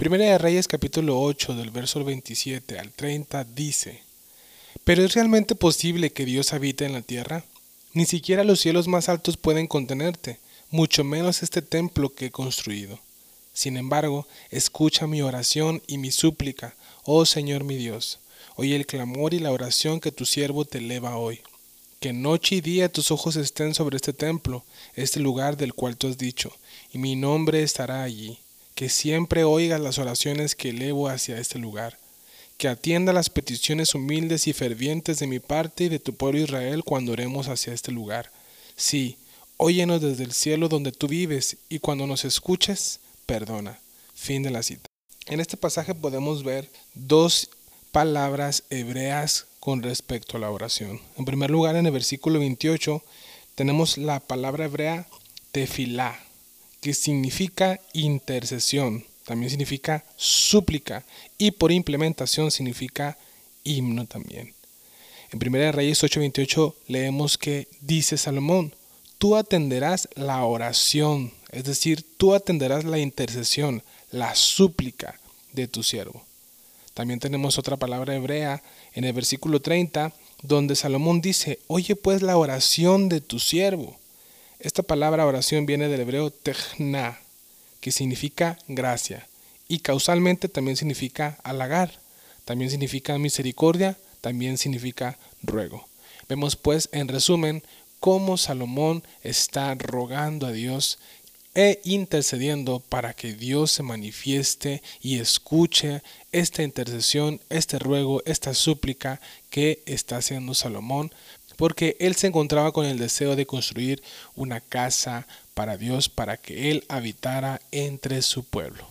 Primera de Reyes capítulo 8 del verso 27 al 30 dice, ¿Pero es realmente posible que Dios habite en la tierra? Ni siquiera los cielos más altos pueden contenerte, mucho menos este templo que he construido. Sin embargo, escucha mi oración y mi súplica, oh Señor mi Dios. Oye el clamor y la oración que tu siervo te eleva hoy. Que noche y día tus ojos estén sobre este templo, este lugar del cual tú has dicho, y mi nombre estará allí. Que siempre oigas las oraciones que elevo hacia este lugar que atienda las peticiones humildes y fervientes de mi parte y de tu pueblo Israel cuando oremos hacia este lugar. Sí, óyenos desde el cielo donde tú vives y cuando nos escuches, perdona. Fin de la cita. En este pasaje podemos ver dos palabras hebreas con respecto a la oración. En primer lugar, en el versículo 28 tenemos la palabra hebrea tefilá, que significa intercesión también significa súplica y por implementación significa himno también. En 1 Reyes 8:28 leemos que dice Salomón, tú atenderás la oración, es decir, tú atenderás la intercesión, la súplica de tu siervo. También tenemos otra palabra hebrea en el versículo 30, donde Salomón dice, oye pues la oración de tu siervo. Esta palabra oración viene del hebreo techna, que significa gracia, y causalmente también significa halagar, también significa misericordia, también significa ruego. Vemos pues en resumen cómo Salomón está rogando a Dios e intercediendo para que Dios se manifieste y escuche esta intercesión, este ruego, esta súplica que está haciendo Salomón, porque él se encontraba con el deseo de construir una casa para Dios, para que él habitara entre su pueblo.